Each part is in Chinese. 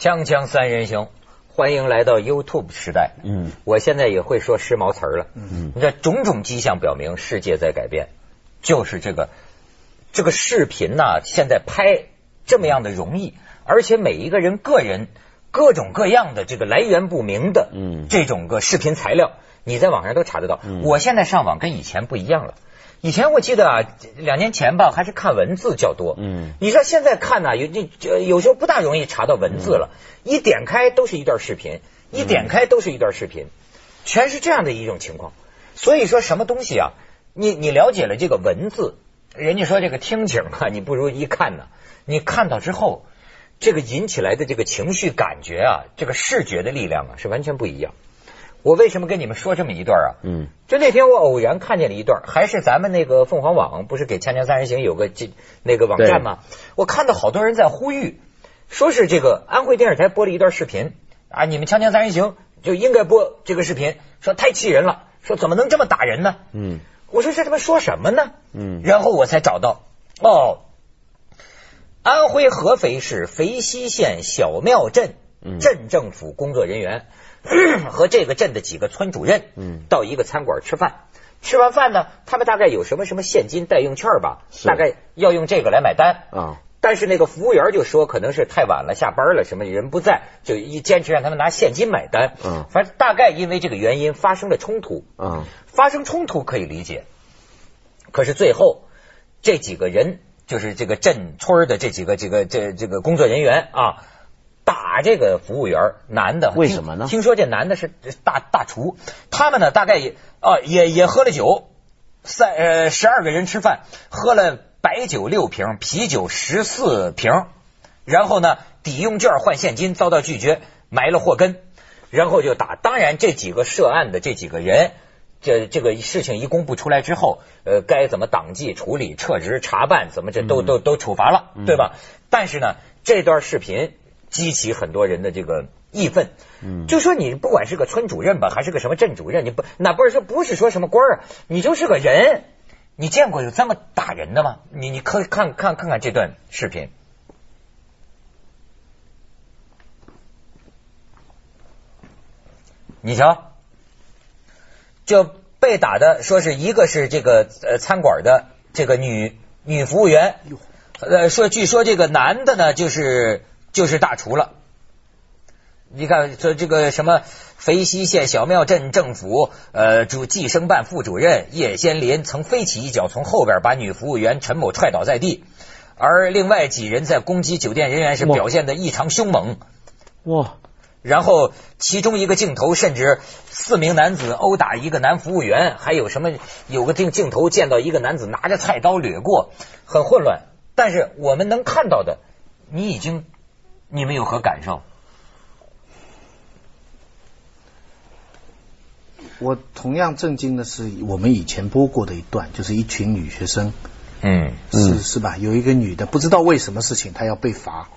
锵锵三人行，欢迎来到 YouTube 时代。嗯，我现在也会说时髦词儿了。嗯，你这种种迹象表明世界在改变，就是这个这个视频呐、现在拍这么样的容易，而且每一个人个人各种各样的这个来源不明的，嗯这种个视频材料，你在网上都查得到。嗯我现在上网跟以前不一样了。以前我记得啊，两年前吧，还是看文字较多。嗯你说现在看呢，有这这有时候不大容易查到文字了，一点开都是一段视频，一点开都是一段视频，全是这样的一种情况。所以说什么东西啊，你你了解了这个文字，人家说这个听景啊，你不如一看呢。你看到之后，这个引起来的这个情绪感觉啊，这个视觉的力量啊，是完全不一样。我为什么跟你们说这么一段啊？嗯，就那天我偶然看见了一段，还是咱们那个凤凰网不是给《锵锵三人行》有个这那个网站吗？我看到好多人在呼吁，说是这个安徽电视台播了一段视频啊，你们《锵锵三人行》就应该播这个视频，说太气人了，说怎么能这么打人呢？嗯我说这他妈说什么呢？嗯然后我才找到哦，安徽合肥市肥西县小庙镇嗯镇政府工作人员、和这个镇的几个村主任，嗯到一个餐馆吃饭。吃完饭呢，他们大概有什么什么现金代用券吧，大概要用这个来买单。啊但是那个服务员就说，可能是太晚了，下班了，什么人不在，就一坚持让他们拿现金买单。嗯反正大概因为这个原因发生了冲突。嗯发生冲突可以理解，可是最后这几个人，就是这个镇村的这几个这个这这个工作人员啊，打这个服务员男的，为什么呢听听说这男的是大大厨，他们呢大概也啊也也喝了酒，三呃十二个人吃饭，喝了白酒六瓶，啤酒十四瓶，然后呢抵用券换现金遭到拒绝，埋了祸根。然后就打。当然，这几个涉案的这几个人，这这个事情一公布出来之后，呃，该怎么党纪处理、撤职、查办，怎么这都都都处罚了，对吧？但是呢，这段视频激起很多人的这个义愤。嗯就说你不管是个村主任吧，还是个什么镇主任，你不哪不是说不是说什么官儿啊，你就是个人。你见过有这么打人的吗？你你可以看看看看这段视频。你瞧，就被打的说是一个是这个呃餐馆的这个女女服务员，呃说据说这个男的呢就是就是大厨了。你看这这个什么肥西县小庙镇政府呃主计生办副主任叶先林曾飞起一脚从后边把女服务员陈某踹倒在地，而另外几人在攻击酒店人员时表现的异常凶猛。哇然后其中一个镜头甚至四名男子殴打一个男服务员，还有什么有个镜镜头见到一个男子拿着菜刀掠过，很混乱。但是我们能看到的，你已经你们有何感受？我同样震惊的是，我们以前播过的一段，就是一群女学生，嗯是是吧？有一个女的不知道为什么事情，她要被罚，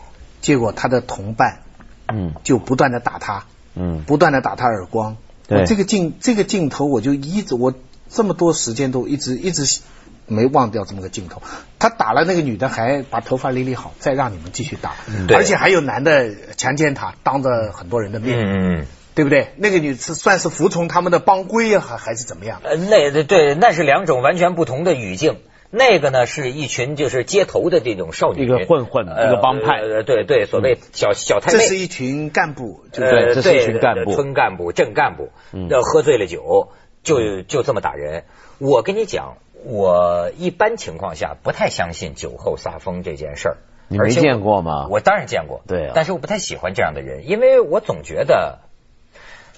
结果她的同伴嗯就不断的打她，嗯不断的打她耳光。对这个镜这个镜头，我就一直我这么多时间都一直一直没忘掉这么个镜头。他打了那个女的，还把头发理理好，再让你们继续打，对而且还有男的强奸她，当着很多人的面，嗯，对不对？那个女是算是服从他们的帮规啊，还还是怎么样？呃，那对，那是两种完全不同的语境。那个呢，是一群就是街头的这种少女，一个混混呃一个帮派呃对对，所谓小小太妹。这是一群干部，就是呃，这是一群干部村干部、镇干部，嗯要喝醉了酒就就这么打人。我跟你讲，我一般情况下不太相信酒后撒疯这件事儿。你没见过吗我当然见过，对啊但是我不太喜欢这样的人，因为我总觉得，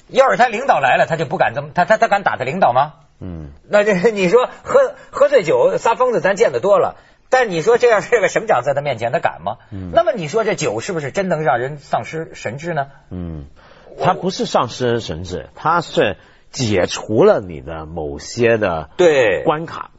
要是他领导来了，他就不敢这么，他他他敢打他领导吗？嗯那这你说喝喝醉酒撒疯子，咱见得多了。但你说这要是个省长在他面前，他敢吗？嗯那么你说这酒是不是真能让人丧失神智呢？嗯，他不是丧失神智，他是解除了你的某些的对关卡。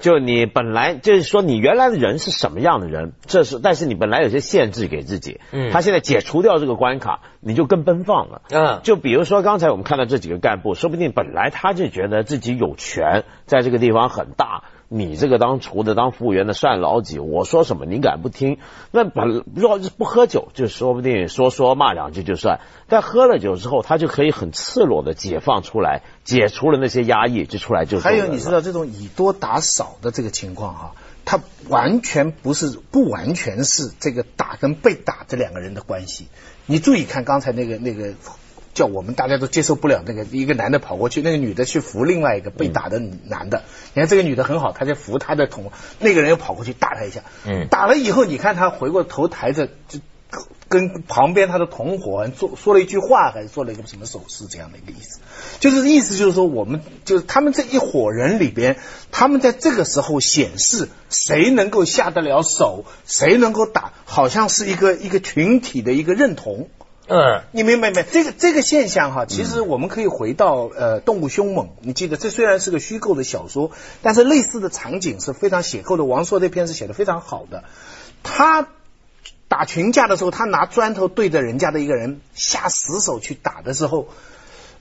就你本来就是说你原来的人是什么样的人，这是但是你本来有些限制给自己，嗯他现在解除掉这个关卡，你就更奔放了。嗯就比如说刚才我们看到这几个干部，说不定本来他就觉得自己有权，在这个地方很大，你这个当厨的、当服务员的算老几？我说什么你敢不听？那本要是不喝酒，就说不定说说骂两句就算。但喝了酒之后，他就可以很赤裸的解放出来，解除了那些压抑，就出来就。还有你知道这种以多打少的这个情况哈，他完全不是不完全是这个打跟被打这两个人的关系。你注意看刚才那个那个。叫我们大家都接受不了那个一个男的跑过去，那个女的去扶另外一个被打的男的。你看这个女的很好，她在扶她的同，那个人又跑过去打他一下。嗯，打了以后，你看他回过头抬着，就跟旁边他的同伙做说了一句话，还是做了一个什么手势，这样的一个意思。就是意思就是说，我们就是他们这一伙人里边，他们在这个时候显示谁能够下得了手，谁能够打，好像是一个一个群体的一个认同。嗯，你明白没？这个这个现象哈，其实我们可以回到呃《动物凶猛》，你记得这虽然是个虚构的小说，但是类似的场景是非常写构的。王朔这篇是写的非常好的。他打群架的时候，他拿砖头对着人家的一个人下死手去打的时候，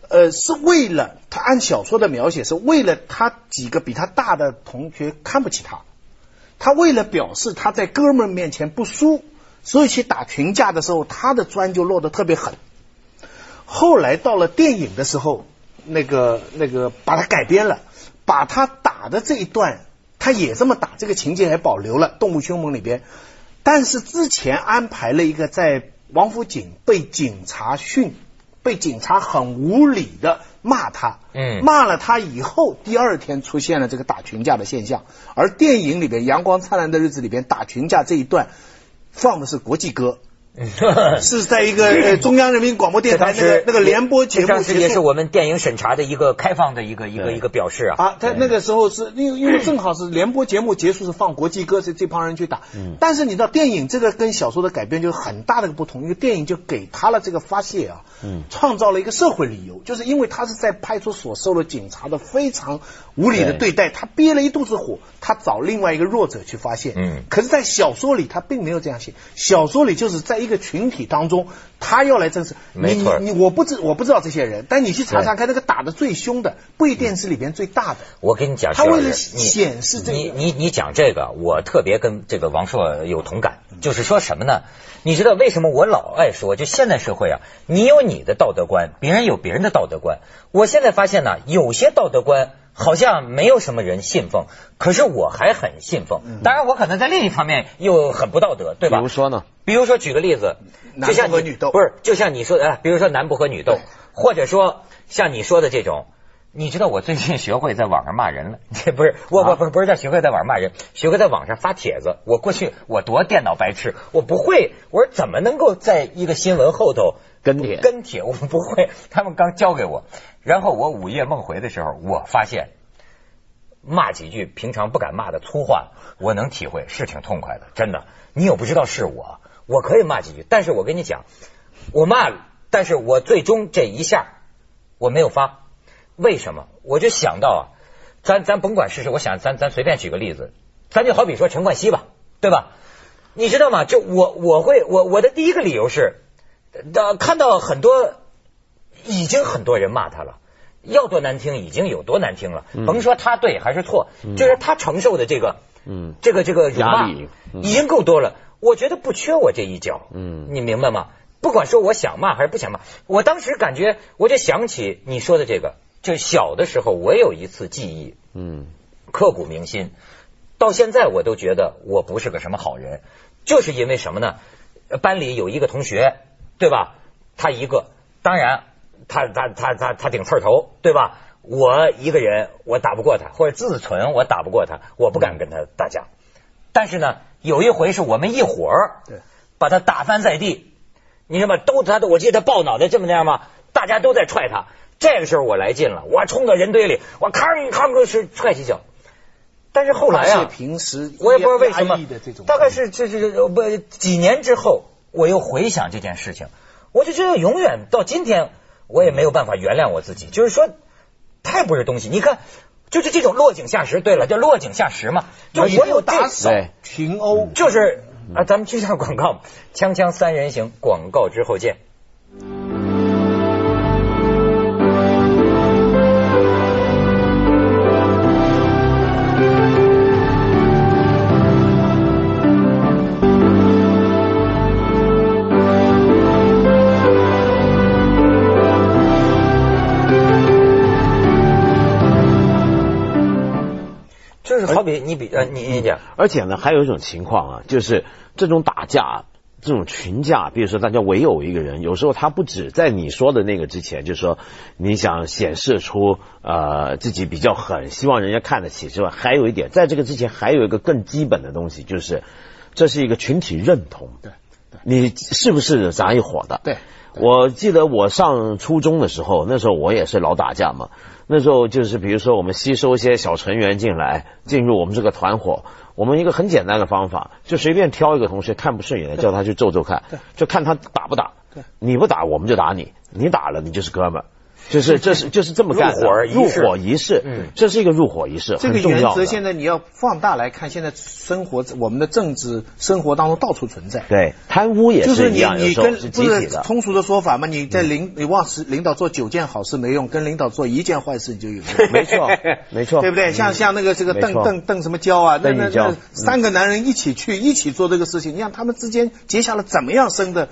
呃，是为了他按小说的描写，是为了他几个比他大的同学看不起他，他为了表示他在哥们面前不输。所以去打群架的时候，他的砖就落得特别狠。后来到了电影的时候，那个那个把它改编了，把他打的这一段，他也这么打，这个情节还保留了《动物凶猛》里边。但是之前安排了一个在王府井被警察训，被警察很无理的骂他，嗯，骂了他以后，第二天出现了这个打群架的现象。而电影里边《阳光灿烂的日子》里边打群架这一段。放的是国际歌。是在一个 中央人民广播电台那个那个联播节目，当时也是我们电影审查的一个开放的一个一个一个表示啊。啊，他那个时候是因为因为正好是联播节目结束是放国际歌，这这帮人去打。嗯。但是你知道电影这个跟小说的改编就很大的一个不同，因为电影就给他了这个发泄啊，嗯，创造了一个社会理由，就是因为他是在派出所受了警察的非常无理的对待，他憋了一肚子火，他找另外一个弱者去发泄。嗯。可是，在小说里他并没有这样写，小说里就是在一个群体当中，他要来正视你你我不知我不知道这些人，但你去查查看，那个打的最凶的不一定是里边最大的。我跟你讲，他为了显示这个你你你讲这个，我特别跟这个王朔有同感，就是说什么呢？你知道为什么我老爱说，就现代社会啊，你有你的道德观，别人有别人的道德观。我现在发现呢，有些道德观。好像没有什么人信奉，可是我还很信奉。当然，我可能在另一方面又很不道德，对吧？比如说呢？比如说，举个例子，就像和女斗，不是？就像你说的，比如说男不和女斗，或者说像你说的这种，你知道我最近学会在网上骂人了，这 不是我我不是不是在学会在网上骂人，学会在网上发帖子。我过去我多电脑白痴，我不会，我说怎么能够在一个新闻后头跟帖跟帖？我不会，他们刚教给我。然后我午夜梦回的时候，我发现骂几句平常不敢骂的粗话，我能体会是挺痛快的，真的。你又不知道是我，我可以骂几句，但是我跟你讲，我骂，但是我最终这一下我没有发，为什么？我就想到啊，咱咱甭管是谁，我想咱咱随便举个例子，咱就好比说陈冠希吧，对吧？你知道吗？就我我会我我的第一个理由是，呃，看到很多。已经很多人骂他了，要多难听已经有多难听了，甭说他对还是错，就是他承受的这个，嗯，这个这个辱骂已经够多了。我觉得不缺我这一脚，嗯，你明白吗？不管说我想骂还是不想骂，我当时感觉我就想起你说的这个，就小的时候我有一次记忆，嗯，刻骨铭心，到现在我都觉得我不是个什么好人，就是因为什么呢？班里有一个同学，对吧？他一个，当然。他他他他他顶刺头，对吧？我一个人我打不过他，或者自存我打不过他，我不敢跟他打架。但是呢，有一回是我们一伙儿，对，把他打翻在地。你知道吗？都他都，我记得他爆脑袋这么那样吗？大家都在踹他。这个时候我来劲了，我冲到人堆里，我吭吭个是踹几脚。但是后来啊，平时我也不知道为什么，大概是这是不几年之后，我又回想这件事情，我就觉得永远到今天。我也没有办法原谅我自己，就是说太不是东西。你看，就是这种落井下石。对了，叫落井下石嘛。就我有打扫群殴，就是啊，咱们去下广告，锵锵三人行，广告之后见。好比你比呃你你讲，而且呢，还有一种情况啊，就是这种打架。这种群架，比如说大家围殴一个人，有时候他不止在你说的那个之前，就是说你想显示出呃自己比较狠，希望人家看得起之外，还有一点，在这个之前还有一个更基本的东西，就是这是一个群体认同。对，你是不是咱一伙的？对，我记得我上初中的时候，那时候我也是老打架嘛。那时候就是比如说我们吸收一些小成员进来，进入我们这个团伙。我们一个很简单的方法，就随便挑一个同学看不顺眼的，叫他去揍揍看，就看他打不打。你不打，我们就打你；你打了，你就是哥们儿。就是这是就是这么干入伙入伙仪式，嗯，这是一个入伙仪式，这个原则现在你要放大来看，现在生活我们的政治生活当中到处存在。对，贪污也是一样，就是你你跟不是通俗的说法嘛？你在领你望是领导做九件好事没用，跟领导做一件坏事你就有用。没错，没错，对不对？像像那个这个邓邓邓什么娇啊，那那那三个男人一起去一起做这个事情，你看他们之间结下了怎么样深的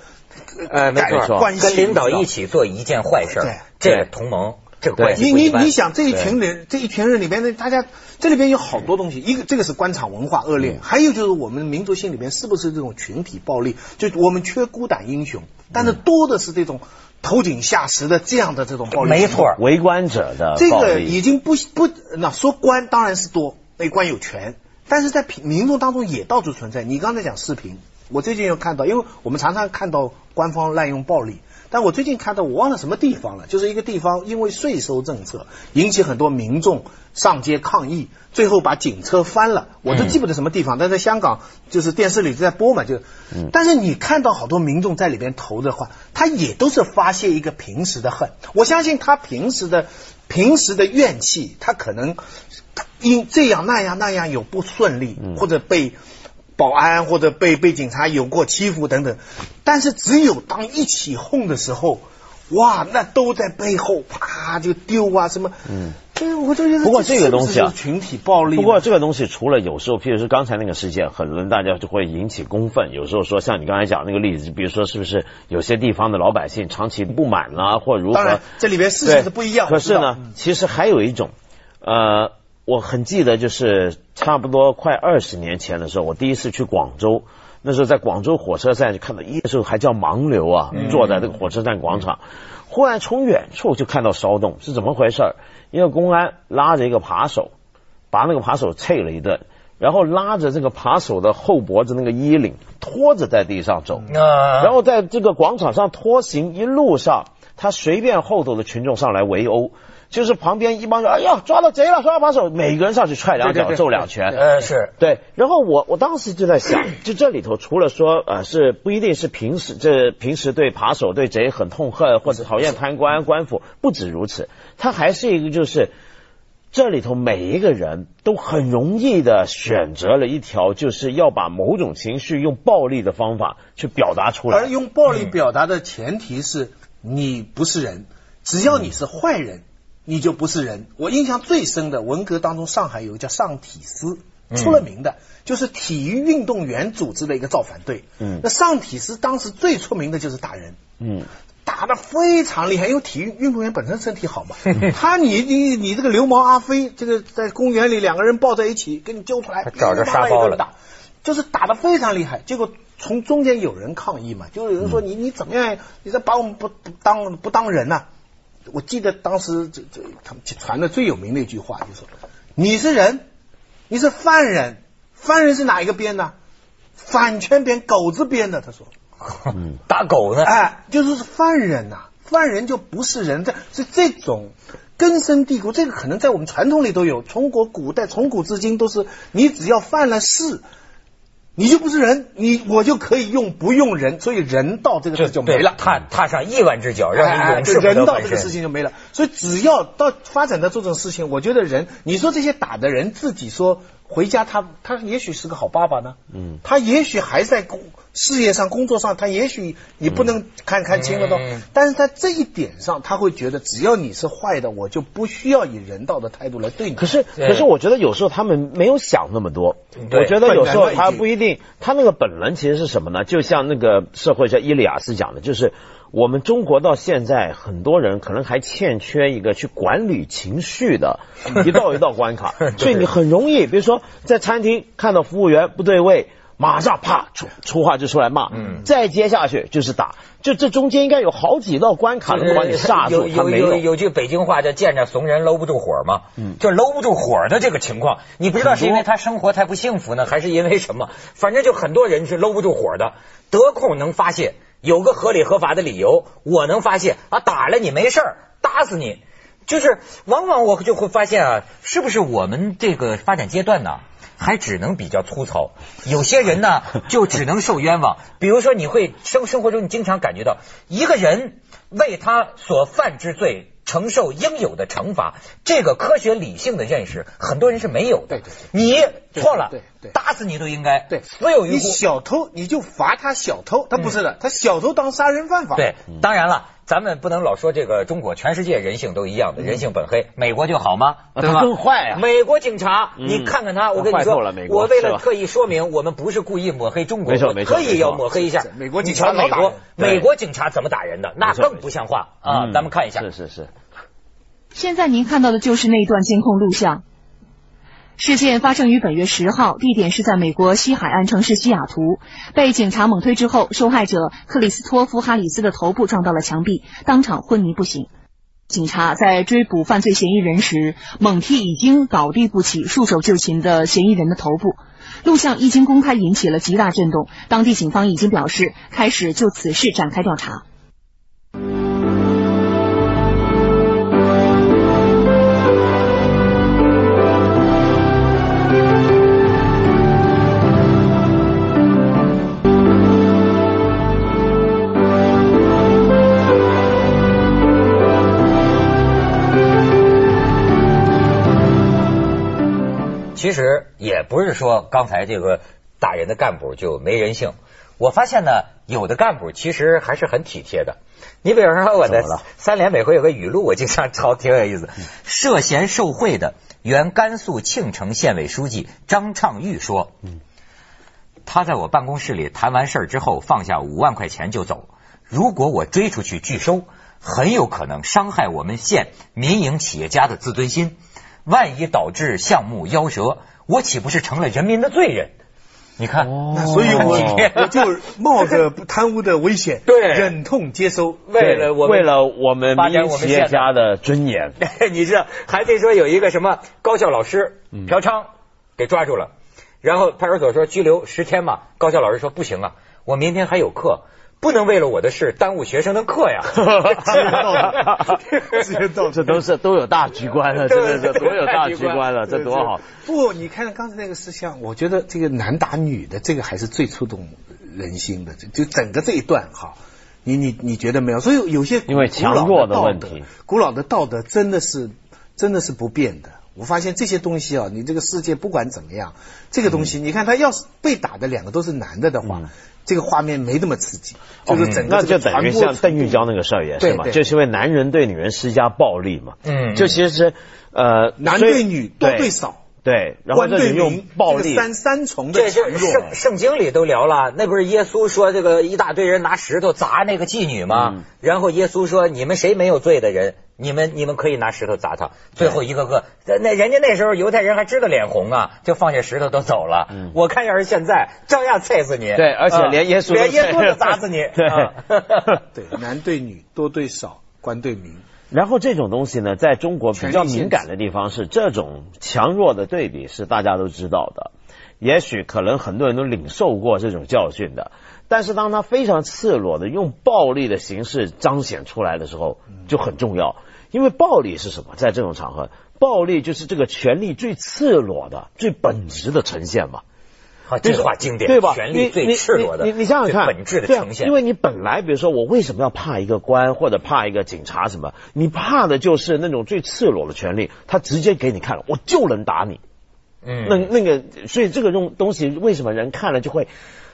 呃 没错关系？跟领导一起做一件坏事，这同盟。这个关系你你你想这一群人这一群人里边的大家这里边有好多东西，一个这个是官场文化恶劣，还有就是我们民族性里边是不是这种群体暴力？就我们缺孤胆英雄，但是多的是这种头井下石的这样的这种暴力。没错，围观者的这个已经不不那说官当然是多，那官有权，但是在民众当中也到处存在。你刚才讲视频，我最近又看到，因为我们常常看到官方滥用暴力。但我最近看到，我忘了什么地方了，就是一个地方因为税收政策引起很多民众上街抗议，最后把警车翻了，我都记不得什么地方。但在香港，就是电视里在播嘛，就，但是你看到好多民众在里边投的话，他也都是发泄一个平时的恨。我相信他平时的平时的怨气，他可能因这样那样那样有不顺利，或者被。保安或者被被警察有过欺负等等，但是只有当一起哄的时候，哇，那都在背后啪就丢啊什么，嗯，我就觉得不过这个东西啊，群体暴力。不过这个东西除了有时候，譬如说刚才那个事件，很多人大家就会引起公愤。有时候说像你刚才讲那个例子，比如说是不是有些地方的老百姓长期不满啦，或如何？当然，这里边事情是不一样。可是呢，其实还有一种，呃。我很记得，就是差不多快二十年前的时候，我第一次去广州。那时候在广州火车站就看到，那时候还叫盲流啊，坐在这个火车站广场，忽然从远处就看到骚动，是怎么回事？一个公安拉着一个扒手，把那个扒手啐了一顿，然后拉着这个扒手的后脖子那个衣领，拖着在地上走，然后在这个广场上拖行，一路上他随便后头的群众上来围殴。就是旁边一帮人，哎呀，抓到贼了，抓把手，每个人上去踹两脚，揍两拳。嗯，是对。然后我我当时就在想，就这里头除了说呃是不一定是平时这平时对扒手对贼很痛恨或者讨厌贪官官府，不止如此，他还是一个就是这里头每一个人都很容易的选择了一条，就是要把某种情绪用暴力的方法去表达出来。而用暴力表达的前提是你不是人，只要你是坏人。你就不是人。我印象最深的，文革当中，上海有个叫上体司，出了名的，就是体育运动员组织的一个造反队。嗯，那上体司当时最出名的就是打人。嗯，打的非常厉害，因为体育运动员本身身体好嘛。他你你你这个流氓阿飞，这个在公园里两个人抱在一起，给你揪出来，找着沙包了，打，就是打的非常厉害。结果从中间有人抗议嘛，就有人说你你怎么样？你这把我们不不当不当人呐？我记得当时这这他们传的最有名的一句话，就说你是人，你是犯人，犯人是哪一个编的？反圈编，狗子编的。他说，打狗呢？哎，就是犯人呐，犯人就不是人，这是这种根深蒂固，这个可能在我们传统里都有，从国古代从古至今都是，你只要犯了事。你就不是人，你我就可以用不用人，所以人道这个事就没了，踏踏上亿万只脚，让你永世人道这个事情就没了。所以只要到发展到这种事情，我觉得人，你说这些打的人自己说。回家，他他也许是个好爸爸呢。嗯，他也许还在工事业上、工作上，他也许你不能看看清了都。但是在这一点上，他会觉得只要你是坏的，我就不需要以人道的态度来对你。可是，可是我觉得有时候他们没有想那么多。我觉得有时候他不一定，他那个本能其实是什么呢？就像那个社会上伊利亚斯讲的，就是我们中国到现在很多人可能还欠缺一个去管理情绪的 一道一道关卡，所以你很容易，比如说在餐厅看到服务员不对位。马上啪出出话就出来骂，嗯，再接下去就是打，就这中间应该有好几道关卡能把你刹住。有有。有有句北京话叫见着怂人搂不住火嘛，嗯，就搂不住火的这个情况，你不知道是因为他生活太不幸福呢，还是因为什么？反正就很多人是搂不住火的，得空能发泄，有个合理合法的理由，我能发泄啊，打了你没事儿，打死你，就是往往我就会发现啊，是不是我们这个发展阶段呢？还只能比较粗糙，有些人呢 就只能受冤枉。比如说，你会生生活中你经常感觉到，一个人为他所犯之罪承受应有的惩罚，这个科学理性的认识，很多人是没有的。你错了，打死你都应该。对，死有你小偷你就罚他小偷，他不是的，他小偷当杀人犯法。对，当然了。咱们不能老说这个中国，全世界人性都一样的，人性本黑。美国就好吗？对吧？更坏啊！美国警察，你看看他，我跟你说，我为了特意说明，我们不是故意抹黑中国，没错没错，可以要抹黑一下。美国警察美国美国警察怎么打人的？那更不像话啊！咱们看一下。是是是。现在您看到的就是那段监控录像。事件发生于本月十号，地点是在美国西海岸城市西雅图。被警察猛推之后，受害者克里斯托夫·哈里斯的头部撞到了墙壁，当场昏迷不醒。警察在追捕犯罪嫌疑人时，猛踢已经倒地不起、束手就擒的嫌疑人的头部。录像一经公开，引起了极大震动。当地警方已经表示，开始就此事展开调查。不是说刚才这个打人的干部就没人性。我发现呢，有的干部其实还是很体贴的。你比如说我的三联每回有个语录，我经常抄，挺有意思。涉嫌受贿的原甘肃庆城县委书记张畅玉说：“他在我办公室里谈完事儿之后，放下五万块钱就走。如果我追出去拒收，很有可能伤害我们县民营企业家的自尊心。”万一导致项目夭折，我岂不是成了人民的罪人？你看，所以我我就冒着贪污的危险，对，忍痛接收，为了我为了我们民营企业家的尊严。你知道，还得说有一个什么高校老师嫖娼给抓住了，然后派出所说拘留十天嘛，高校老师说不行啊，我明天还有课。不能为了我的事耽误学生的课呀！这都是都有大局观了，真的是多有大局观了，这多好！不，你看刚才那个事项，我觉得这个男打女的这个还是最触动人心的，就就整个这一段哈，你你你觉得没有？所以有些因为强弱的问题，古老的道德真的是真的是不变的。我发现这些东西啊，你这个世界不管怎么样，这个东西你看他要是被打的两个都是男的的话。这个画面没那么刺激，就是整个那就等于像邓玉娇那个事儿也是嘛，就是因为男人对女人施加暴力嘛，嗯，就其实呃男对女多对少，对，然后对用暴力三三重的强弱，圣圣经里都聊了，那不是耶稣说这个一大堆人拿石头砸那个妓女吗？然后耶稣说你们谁没有罪的人。你们你们可以拿石头砸他，最后一个个那人家那时候犹太人还知道脸红啊，就放下石头都走了。我看要是现在，照样踩死你。对，而且连耶稣连耶稣都 砸死你。对，对，男对女，多对少，官对民。然后这种东西呢，在中国比较敏感的地方是这种强弱的对比是大家都知道的，也许可能很多人都领受过这种教训的。但是当他非常赤裸的用暴力的形式彰显出来的时候，就很重要。因为暴力是什么？在这种场合，暴力就是这个权力最赤裸的、最本质的呈现嘛。好，这话经典，对吧？权力最赤裸的，你你想想看，本质的呈现。因为你本来，比如说，我为什么要怕一个官或者怕一个警察什么？你怕的就是那种最赤裸的权利，他直接给你看了，我就能打你。嗯，那那个，所以这个东东西为什么人看了就会？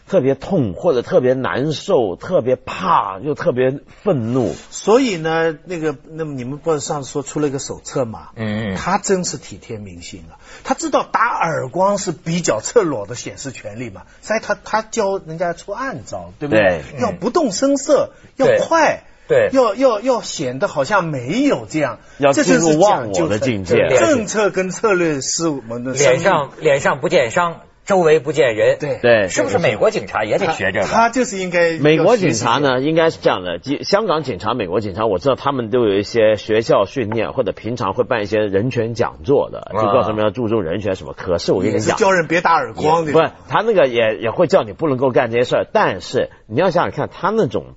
特别痛或者特别难受、特别怕又特别愤怒。所以呢，那个那么你们不是上次说出了一个手册嘛？嗯嗯他真是体贴民心啊！他知道打耳光是比较赤裸的显示权利嘛，所以他他教人家出暗招，对不对？对要不动声色，要快。对要要要显得好像没有这样，要这就是进入忘我的境界政策跟策略是我们的脸上脸上不见伤，周围不见人。对对，是不是美国警察也得学这个？他就是应该美国警察呢，应该是这样的。即香港警察、美国警察，我知道他们都有一些学校训练，或者平常会办一些人权讲座的，就告诉他们要注重人权什么。可是我跟也是你讲，教人别打耳光的，不是他那个也也会叫你不能够干这些事儿，但是你要想想看，他那种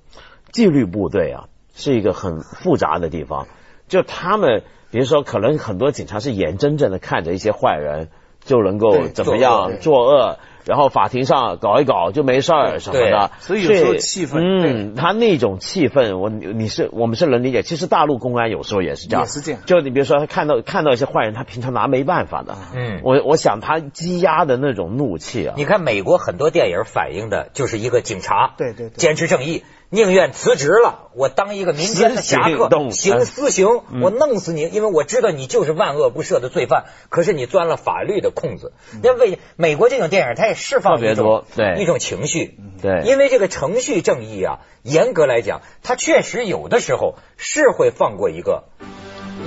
纪律部队啊，是一个很复杂的地方。就他们，比如说，可能很多警察是眼睁睁的看着一些坏人就能够怎么样作恶，然后法庭上搞一搞就没事儿什么的。所以有时候气氛嗯，他那种气氛，我你你是我们是能理解。其实大陆公安有时候也是这样，也是这样就你比如说，他看到看到一些坏人，他平常拿没办法的。嗯我我想他积压的那种怒气啊，你看美国很多电影反映的就是一个警察，对对对坚持正义，宁愿辞职了，我当一个民间的侠客，行私刑，我弄死你，因为我知道你就是万恶不赦的罪犯，可是你钻了法律的空子。那为美国这种电影，它也释放一种多对。一种情绪，对。因为这个程序正义啊，严格来讲，它确实有的时候是会放过一个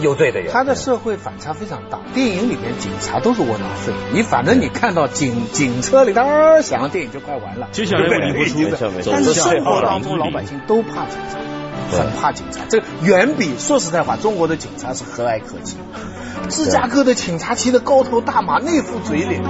有罪的人。他的社会反差非常大。电影里面警察都是窝囊废，你反正你看到警警车里当响，电影就快完了。接下来为您播出对不但是生活当中老百姓都怕警察。很怕警察，这远比说实在话，中国的警察是和蔼可亲。芝加哥的警察骑着高头大马，那副嘴脸，